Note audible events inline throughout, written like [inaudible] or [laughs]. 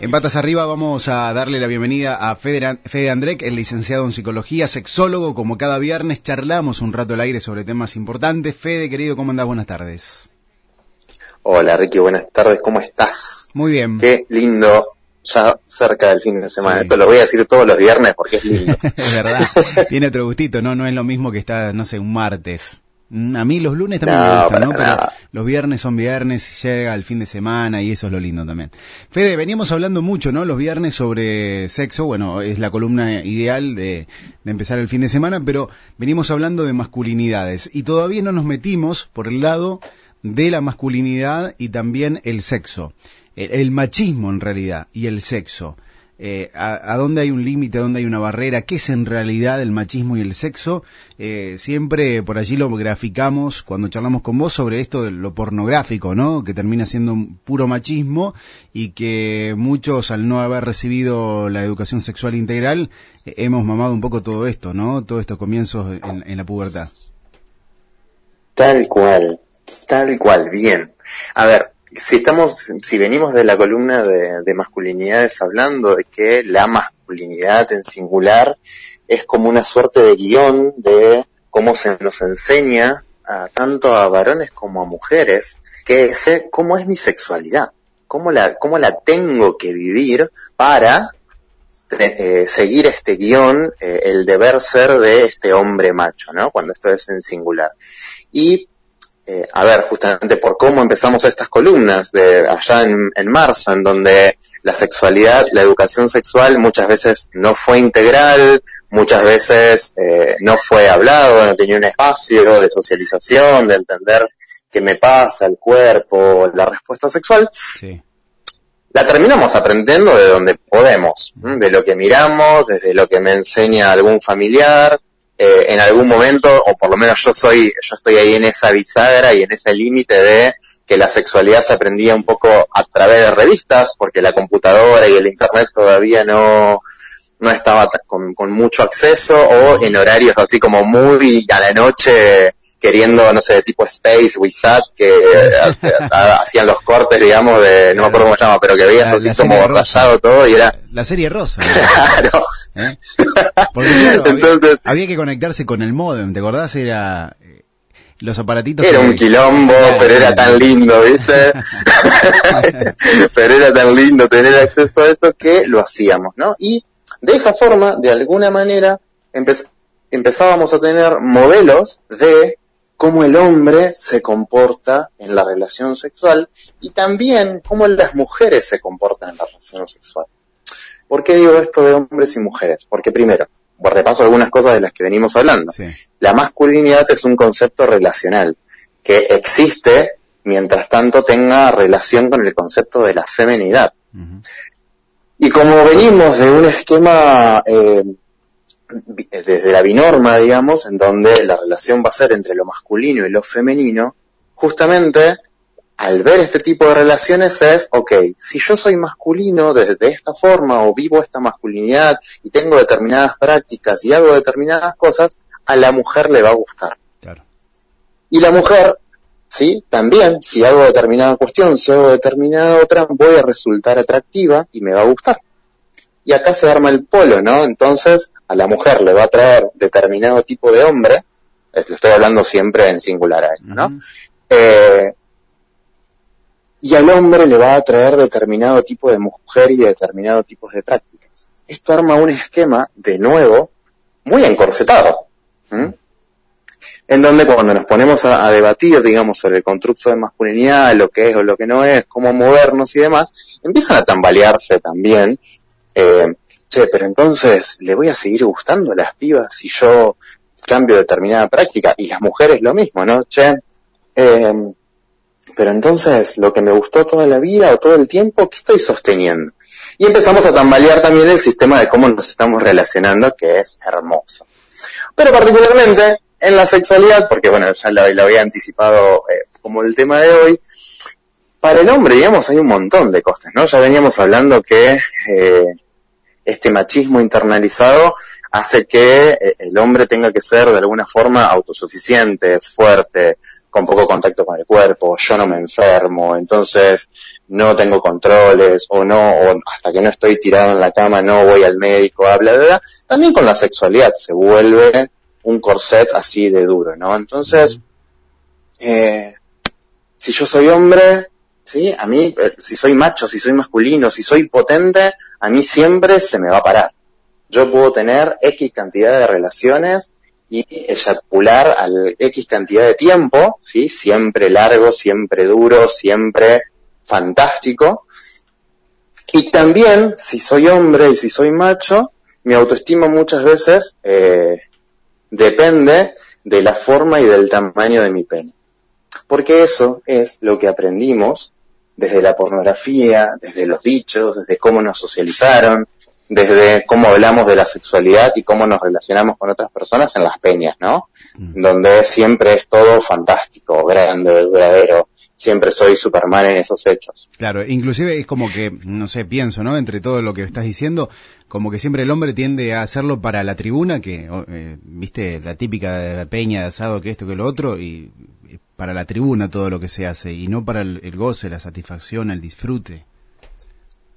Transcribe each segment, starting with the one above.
En Patas Arriba vamos a darle la bienvenida a Fede Andrek, el licenciado en psicología, sexólogo. Como cada viernes charlamos un rato al aire sobre temas importantes. Fede, querido, ¿cómo andás? Buenas tardes. Hola Ricky, buenas tardes, ¿cómo estás? Muy bien. Qué lindo, ya cerca del fin de semana. Esto lo voy a decir todos los viernes porque es lindo. [laughs] es verdad, [laughs] tiene otro gustito, ¿no? No es lo mismo que está, no sé, un martes. Mm, a mí los lunes también me gustan, ¿no? Pero los viernes son viernes, llega el fin de semana y eso es lo lindo también. Fede, veníamos hablando mucho, ¿no? Los viernes sobre sexo, bueno, es la columna ideal de, de empezar el fin de semana, pero venimos hablando de masculinidades y todavía no nos metimos por el lado de la masculinidad y también el sexo. el machismo en realidad y el sexo. Eh, a, dónde hay un límite, a dónde hay una barrera, qué es en realidad el machismo y el sexo. Eh, siempre por allí lo graficamos cuando charlamos con vos sobre esto de lo pornográfico, ¿no? Que termina siendo un puro machismo y que muchos al no haber recibido la educación sexual integral eh, hemos mamado un poco todo esto, ¿no? Todos estos comienzos en, en la pubertad. Tal cual, tal cual, bien. A ver, si estamos, si venimos de la columna de, masculinidades hablando de que la masculinidad en singular es como una suerte de guion de cómo se nos enseña a, tanto a varones como a mujeres que sé cómo es mi sexualidad, cómo la, cómo la tengo que vivir para eh, seguir este guion, eh, el deber ser de este hombre macho, ¿no? Cuando esto es en singular. Y eh, a ver, justamente por cómo empezamos estas columnas de allá en, marzo, en donde la sexualidad, la educación sexual muchas veces no fue integral, muchas veces eh, no fue hablado, no tenía un espacio de socialización, de entender qué me pasa, el cuerpo, la respuesta sexual. La terminamos aprendiendo de donde podemos, de lo que miramos, desde lo que me enseña algún familiar, eh, en algún momento, o por lo menos yo soy, yo estoy ahí en esa bisagra y en ese límite de que la sexualidad se aprendía un poco a través de revistas, porque la computadora y el internet todavía no, no estaba con, con mucho acceso, o en horarios así como muy a la noche, queriendo, no sé, tipo Space, Wizard, que eh, hacían los cortes, digamos, de, no me acuerdo cómo se llama, pero que veías así como rayado todo y era... La serie rosa. Claro. ¿Eh? Porque Entonces, había, que conectarse con el modem, ¿te acordás? Era... Eh, los aparatitos... Era un quilombo, pero era tan lindo, ¿viste? [laughs] pero era tan lindo tener acceso a eso que lo hacíamos, ¿no? Y de esa forma, de alguna manera, empezábamos a tener modelos de cómo el hombre se comporta en la relación sexual y también cómo las mujeres se comportan en la relación sexual. ¿Por qué digo esto de hombres y mujeres? Porque primero, repaso algunas cosas de las que venimos hablando. La masculinidad es un concepto relacional que existe mientras tanto tenga relación con el concepto de la femenidad. Y como venimos de un esquema eh, desde la binorma, digamos, en donde la relación va a ser entre lo masculino y lo femenino, justamente al ver este tipo de relaciones es, ok, si yo soy masculino desde esta forma o vivo esta masculinidad y tengo determinadas prácticas y hago determinadas cosas, a la mujer le va a gustar. Y la mujer, sí, también, si hago determinada cuestión, si hago determinada otra, voy a resultar atractiva y me va a gustar y acá se arma el polo, ¿no? Entonces a la mujer le va a traer determinado tipo de hombre, lo estoy hablando siempre en singular a esto, ¿no? Eh, y al hombre le va a traer determinado tipo de mujer y determinado tipo de prácticas. Esto arma un esquema, de nuevo, muy encorsetado. En donde cuando nos ponemos a, a, debatir, digamos, sobre el constructo de masculinidad, lo que es o lo que no es, cómo movernos y demás, empiezan a tambalearse también eh, che, pero entonces le voy a seguir gustando las pibas si yo cambio determinada práctica y las mujeres lo mismo, ¿no? Che, eh, pero entonces lo que me gustó toda la vida o todo el tiempo, ¿qué estoy sosteniendo? Y empezamos a tambalear también el sistema de cómo nos estamos relacionando, que es hermoso. Pero particularmente en la sexualidad, porque bueno, ya lo, había anticipado eh, como el tema de hoy, para el hombre, digamos, hay un montón de cosas, ¿no? Ya veníamos hablando que este machismo internalizado hace que eh, el hombre tenga que ser de alguna forma autosuficiente, fuerte, con poco contacto con el cuerpo, yo no me enfermo, entonces no tengo controles o no, o hasta que no estoy tirado en la cama no voy al médico, habla, bla, También con la sexualidad se vuelve un corset así de duro, ¿no? Entonces, eh, si yo soy hombre, sí, a mí, eh, si soy macho, si soy masculino, si soy potente, a mí siempre se me va a parar. Yo puedo tener X cantidad de relaciones y eyacular al X cantidad de tiempo, ¿sí? Siempre largo, siempre duro, siempre fantástico. Y también, si soy hombre y si soy macho, mi autoestima muchas veces eh, depende de la forma y del tamaño de mi pene. Porque eso es lo que aprendimos desde la pornografía, desde los dichos, desde cómo nos socializaron, desde cómo hablamos de la sexualidad y cómo nos relacionamos con otras personas en las peñas, ¿no? Mm. Donde siempre es todo fantástico, grande, verdadero, siempre soy Superman en esos hechos. Claro, inclusive es como que, no sé, pienso, ¿no? Entre todo lo que estás diciendo, como que siempre el hombre tiende a hacerlo para la tribuna, que, eh, viste, la típica de la peña, de asado, que esto, que lo otro, y para la tribuna todo lo que se hace, y no para el, el goce, la satisfacción, el disfrute.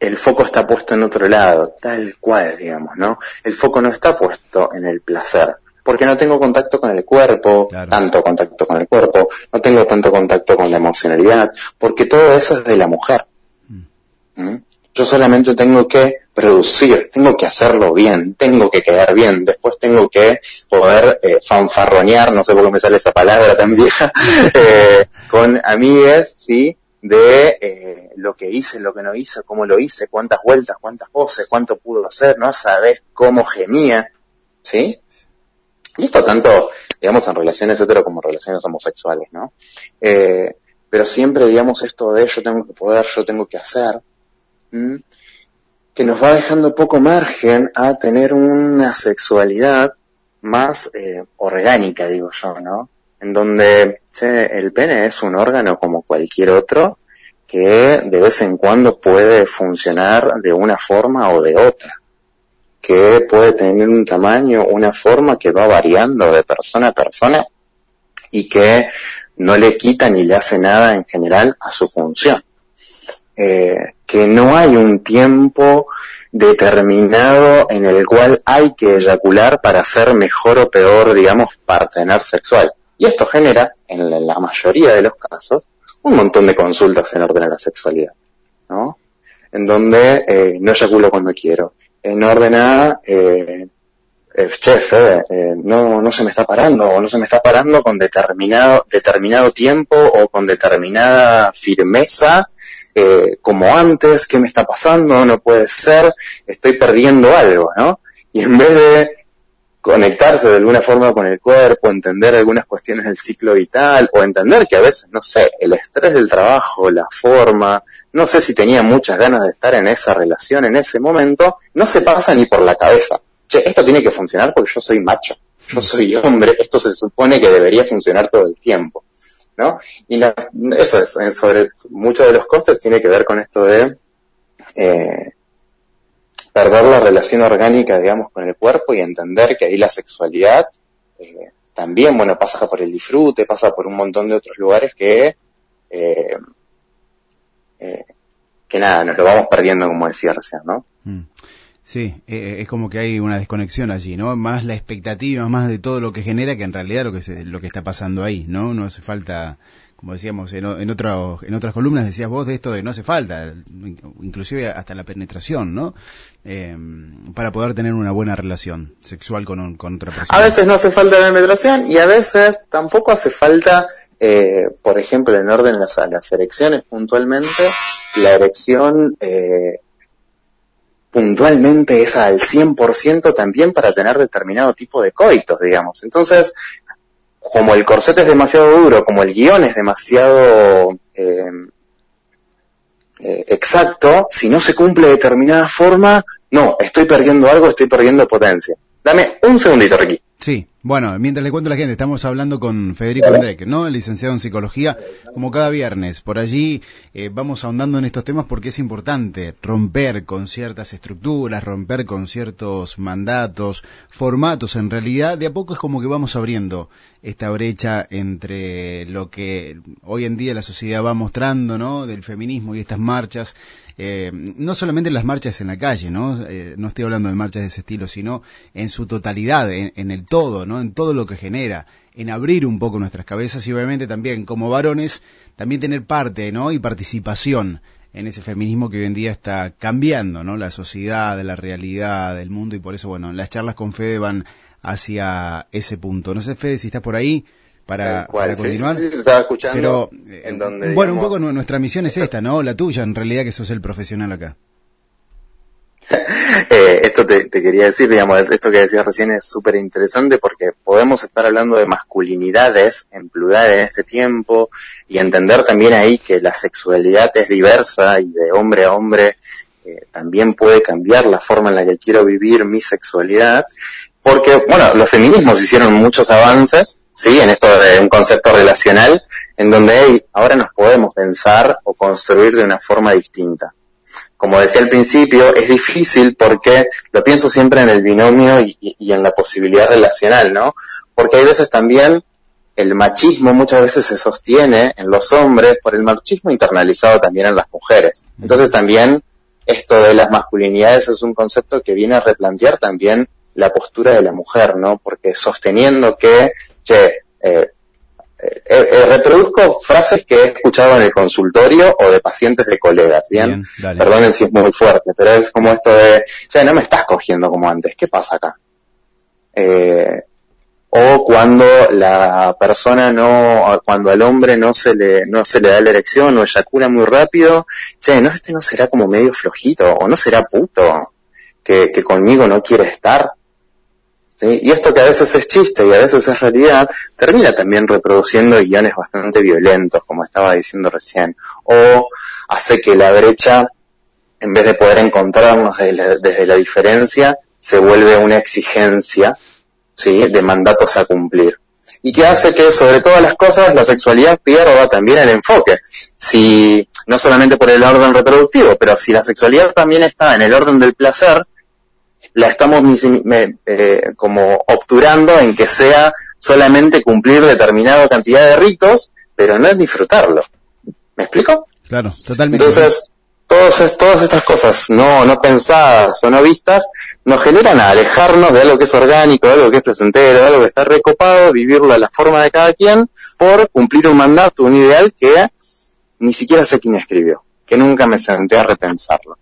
El foco está puesto en otro lado, tal cual, digamos, ¿no? El foco no está puesto en el placer porque no tengo contacto con el cuerpo, tanto contacto con el cuerpo, no tengo tanto contacto con la emocionalidad, porque todo eso es de la mujer. Mm. ¿Mm? Yo solamente tengo que producir, tengo que hacerlo bien, tengo que quedar bien, después tengo que poder eh, fanfarronear, no sé por qué me sale esa palabra tan vieja, [laughs] eh, con amigues, ¿sí? de eh, lo que hice, lo que no hice, cómo lo hice, cuántas vueltas, cuántas voces, cuánto pudo hacer, no sabes cómo gemía, ¿sí? Y esto tanto, digamos, en relaciones hetero como en relaciones homosexuales, ¿no? Eh, pero siempre, digamos, esto de yo tengo que poder, yo tengo que hacer, que nos va dejando poco margen a tener una sexualidad más eh, orgánica, digo yo, ¿no? En donde el pene es un órgano como cualquier otro que de vez en cuando puede funcionar de una forma o de otra que puede tener un tamaño, una forma que va variando de persona a persona y que no le quita ni le hace nada en general a su función. Eh, que no hay un tiempo determinado en el cual hay que eyacular para ser mejor o peor, digamos, partener sexual. Y esto genera, en la mayoría de los casos, un montón de consultas en orden a la sexualidad, ¿no? En donde eh, no eyaculo cuando quiero, en orden a, eh, eh chef, eh, no, no se me está parando, o no se me está parando con determinado, determinado tiempo o con determinada firmeza, eh, como antes, ¿qué me está pasando? No puede ser, estoy perdiendo algo, ¿no? Y en vez de conectarse de alguna forma con el cuerpo, entender algunas cuestiones del ciclo vital, o entender que a veces, no sé, el estrés del trabajo, la forma, no sé si tenía muchas ganas de estar en esa relación en ese momento, no se pasa ni por la cabeza. Che, esto tiene que funcionar porque yo soy macho, yo soy hombre, esto se supone que debería funcionar todo el tiempo, ¿no? Y eso es, sobre muchos de los costes tiene que ver con esto de eh, perder la relación orgánica, digamos, con el cuerpo y entender que ahí la sexualidad eh, también, bueno, pasa por el disfrute, pasa por un montón de otros lugares que eh, eh, que nada, nos lo vamos perdiendo, como decía recién, ¿no? Mm. Sí, eh, es como que hay una desconexión allí, ¿no? Más la expectativa, más de todo lo que genera que en realidad lo que se, lo que está pasando ahí, ¿no? No hace falta, como decíamos en, en, en otras columnas decías vos de esto de no hace falta, inclusive hasta la penetración, ¿no? Eh, para poder tener una buena relación sexual con, con otra persona. A veces no hace falta la penetración y a veces tampoco hace falta eh, por ejemplo, en orden a las, las erecciones puntualmente, la erección eh, puntualmente es al 100% también para tener determinado tipo de coitos, digamos. Entonces, como el corset es demasiado duro, como el guion es demasiado eh, eh, exacto, si no se cumple de determinada forma, no, estoy perdiendo algo, estoy perdiendo potencia. Dame un segundito, Ricky. Sí, Bueno, mientras le cuento a la gente, estamos hablando con Federico André, ¿no? Licenciado en psicología, como cada viernes. Por allí eh, vamos ahondando en estos temas porque es importante romper con ciertas estructuras, romper con ciertos mandatos, formatos. En realidad, de a poco es como que vamos abriendo esta brecha entre lo que hoy en día la sociedad va mostrando, ¿no? Del feminismo y estas marchas eh, no solamente las marchas en la calle, ¿no? Eh, no estoy hablando de marchas de ese estilo, sino en su totalidad, en, el todo, ¿no? En todo lo que genera, en abrir un poco nuestras cabezas y obviamente también como varones, también tener parte, ¿no? Y participación en ese feminismo que hoy en día está cambiando, ¿no? La sociedad, la realidad, del mundo y por eso, bueno, las charlas con Fede van hacia ese punto. No sé, Fede, si estás por ahí para, continuar. estaba escuchando. en donde, bueno, un poco nuestra misión es esta, ¿no? La tuya, en realidad, que sos el profesional acá. Eh, esto te, quería decir, digamos, esto que decías recién es súper interesante porque podemos estar hablando de masculinidades en plural en este tiempo y entender también ahí que la sexualidad es diversa y de hombre a hombre eh, también puede cambiar la forma en la que quiero vivir mi sexualidad porque, bueno, los feminismos hicieron muchos avances, ¿sí? En esto de un concepto relacional, en donde ahora nos podemos pensar o construir de una forma distinta. Como decía al principio, es difícil porque lo pienso siempre en el binomio y, y en la posibilidad relacional, ¿no? Porque hay veces también el machismo muchas veces se sostiene en los hombres por el machismo internalizado también en las mujeres. Entonces también esto de las masculinidades es un concepto que viene a replantear también la postura de la mujer, ¿no? Porque sosteniendo que, che, eh, eh, eh, reproduzco frases que he escuchado en el consultorio o de pacientes de colegas, ¿bien? Perdonen si es muy fuerte, pero es como esto de, che, no me estás cogiendo como antes, ¿qué pasa acá? o cuando la persona no, cuando al hombre no se le, no se le da la erección o eyacula muy rápido, che, no, este no será como medio flojito, o no será puto, que, que conmigo no quiere estar. Y esto que a veces es chiste y a veces es realidad, termina también reproduciendo guiones bastante violentos, como estaba diciendo recién, o hace que la brecha, en vez de poder encontrarnos desde la, diferencia, se vuelve una exigencia, ¿sí? De mandatos a cumplir. Y que hace que, sobre todas las cosas, la sexualidad pierda también el enfoque. Si, no solamente por el orden reproductivo, pero si la sexualidad también está en el orden del placer, la estamos eh, como obturando en que sea solamente cumplir determinada cantidad de ritos, pero no es disfrutarlo. ¿Me explico? Claro, totalmente. Entonces, todos, todas estas cosas no, no pensadas o no vistas nos generan a alejarnos de algo que es orgánico, de algo que es placentero, de algo que está recopado, vivirlo a la forma de cada quien, por cumplir un mandato, un ideal que ni siquiera sé quién escribió, que nunca me senté a repensarlo.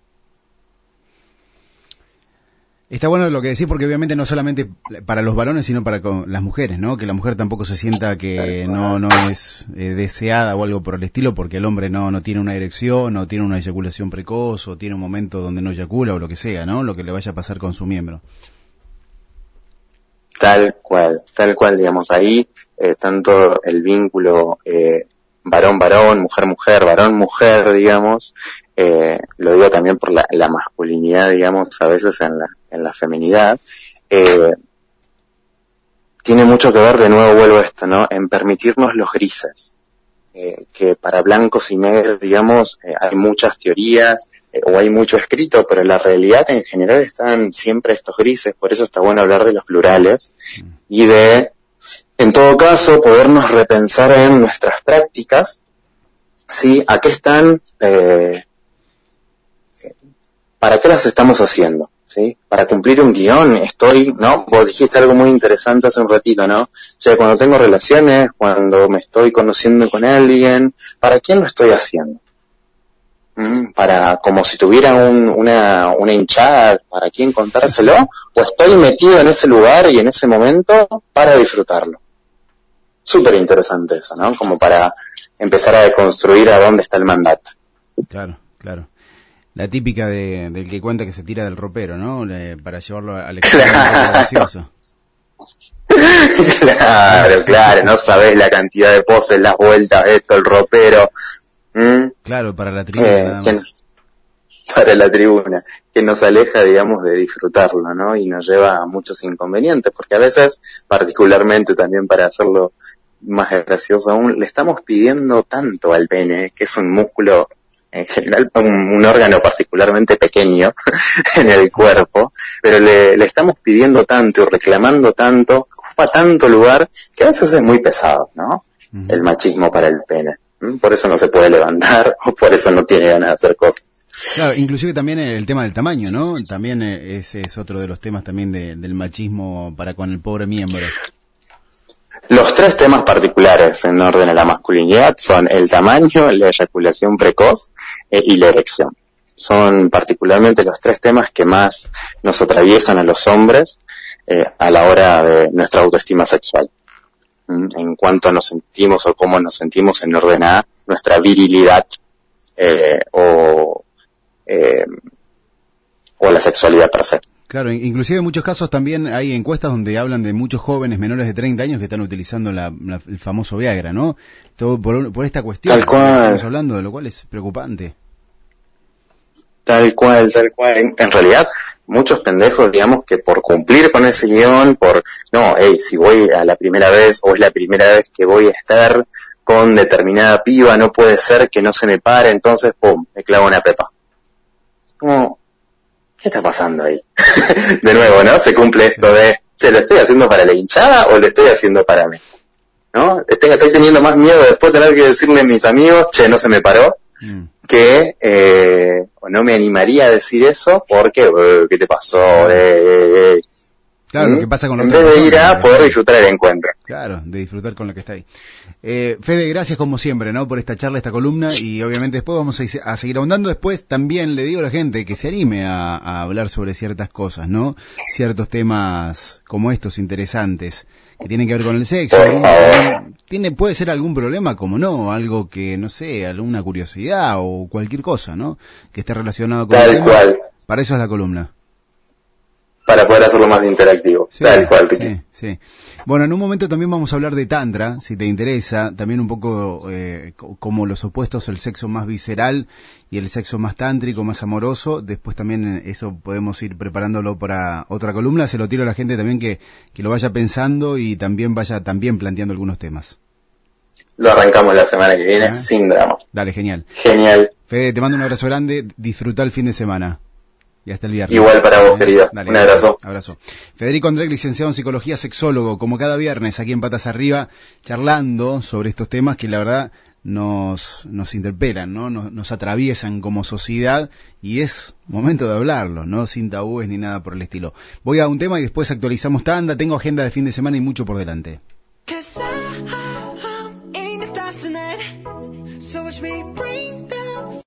Está bueno lo que decís porque obviamente no solamente para los varones sino para las mujeres, ¿no? Que la mujer tampoco se sienta que no, no es eh, deseada o algo por el estilo porque el hombre no, no tiene una erección o tiene una eyaculación precoz o tiene un momento donde no eyacula o lo que sea, ¿no? Lo que le vaya a pasar con su miembro. Tal cual, tal cual, digamos, ahí eh, tanto el vínculo eh, varón-varón, mujer-mujer, varón-mujer, digamos, eh, lo digo también por la, masculinidad, digamos, a veces en la, en la feminidad, eh, tiene mucho que ver, de nuevo vuelvo a esto, ¿no? En permitirnos los grises. Eh, que para blancos y negros, digamos, hay muchas teorías o hay mucho escrito, pero la realidad en general están siempre estos grises, por eso está bueno hablar de los plurales y de, en todo caso, podernos repensar en nuestras prácticas, ¿sí? ¿A qué están eh, ¿para qué las estamos haciendo? ¿Sí? Para cumplir un guion, estoy, ¿no? Vos dijiste algo muy interesante hace un ratito, ¿no? O sea, cuando tengo relaciones, cuando me estoy conociendo con alguien, ¿para quién lo estoy haciendo? ¿Mm? Para, como si tuviera una, una hinchada, ¿para quién contárselo? ¿O estoy metido en ese lugar y en ese momento para disfrutarlo? Súper interesante eso, ¿no? Como para empezar a deconstruir a dónde está el mandato. Claro, claro la típica de, del que cuenta que se tira del ropero, ¿no? para llevarlo al [laughs] extremo gracioso. claro, claro, no sabes la cantidad de poses, las vueltas, esto, el ropero. Claro, para la trivia. Eh, [laughs] para la tribuna, que nos aleja, digamos, de disfrutarlo, ¿no? Y nos lleva a muchos inconvenientes, porque a veces, particularmente también para hacerlo más gracioso aún, le estamos pidiendo tanto al pene, que es un músculo en general un, órgano particularmente pequeño [laughs] en el cuerpo, pero le, le, estamos pidiendo tanto y reclamando tanto, ocupa tanto lugar, que a veces es muy pesado, ¿no? El machismo para el pene. Por eso no se puede levantar [laughs] o por eso no tiene ganas de hacer cosas. Claro, inclusive también el tema del tamaño, ¿no? También eh, ese es otro de los temas también del machismo para con el pobre miembro. Los tres temas particulares en orden a la masculinidad son el tamaño, la eyaculación precoz eh, y la erección. Son particularmente los tres temas que más nos atraviesan a los hombres eh, a la hora de nuestra autoestima sexual. Mm, en cuanto nos sentimos o cómo nos sentimos en orden a nuestra virilidad eh, o, o la sexualidad per se. Claro, inclusive en muchos casos también hay encuestas donde hablan de muchos jóvenes menores de 30 años que están utilizando el famoso Viagra, ¿no? Todo por, esta cuestión tal cual. estamos hablando, de lo cual es preocupante. Tal cual, tal cual. En, realidad, muchos pendejos, digamos, que por cumplir con ese guion, por, no, hey, si voy a la primera vez o es la primera vez que voy a estar con determinada piba, no puede ser que no se me pare, entonces, pum, me clavo una pepa. Como, ¿qué está pasando ahí? [laughs] de nuevo, ¿no? Se cumple esto de, che, ¿lo estoy haciendo para la hinchada o lo estoy haciendo para mí? ¿No? Estoy, teniendo más miedo después de tener que decirle a mis amigos, che, no se me paró, mm. que eh, no me animaría a decir eso porque, ¿qué te pasó? Eh, Claro, lo que pasa con En vez de ir a poder disfrutar el encuentro. Claro, de disfrutar con lo que está ahí. Eh, Fede, gracias como siempre, ¿no? Por esta charla, esta columna y obviamente después vamos a, seguir ahondando. Después también le digo a la gente que se anime a, hablar sobre ciertas cosas, ¿no? Ciertos temas como estos interesantes que tienen que ver con el sexo. Tiene, puede ser algún problema, como no, algo que, no sé, alguna curiosidad o cualquier cosa, ¿no? Que esté relacionado con Tal cual. Para eso es la columna para poder hacerlo más interactivo. tal cual, sí, sí. Bueno, en un momento también vamos a hablar de Tantra, si te interesa, también un poco eh, como los opuestos, el sexo más visceral y el sexo más tántrico, más amoroso. Después también eh, eso podemos ir preparándolo para otra columna. Se lo tiro a la gente también que, que lo vaya pensando y también vaya también planteando algunos temas. Lo arrancamos la semana que viene sin drama. Dale, genial. Genial. Fede, te mando un abrazo grande. Disfruta el fin de semana. Y hasta el viernes. Igual para vos, querido. Un abrazo. Abrazo. Federico André, licenciado en psicología, sexólogo, como cada viernes aquí en Patas Arriba, charlando sobre estos temas que la verdad nos, nos interpelan, ¿no? Nos, nos atraviesan como sociedad y es momento de hablarlo, ¿no? Sin tabúes ni nada por el estilo. Voy a un tema y después actualizamos tanda. Tengo agenda de fin de semana y mucho por delante.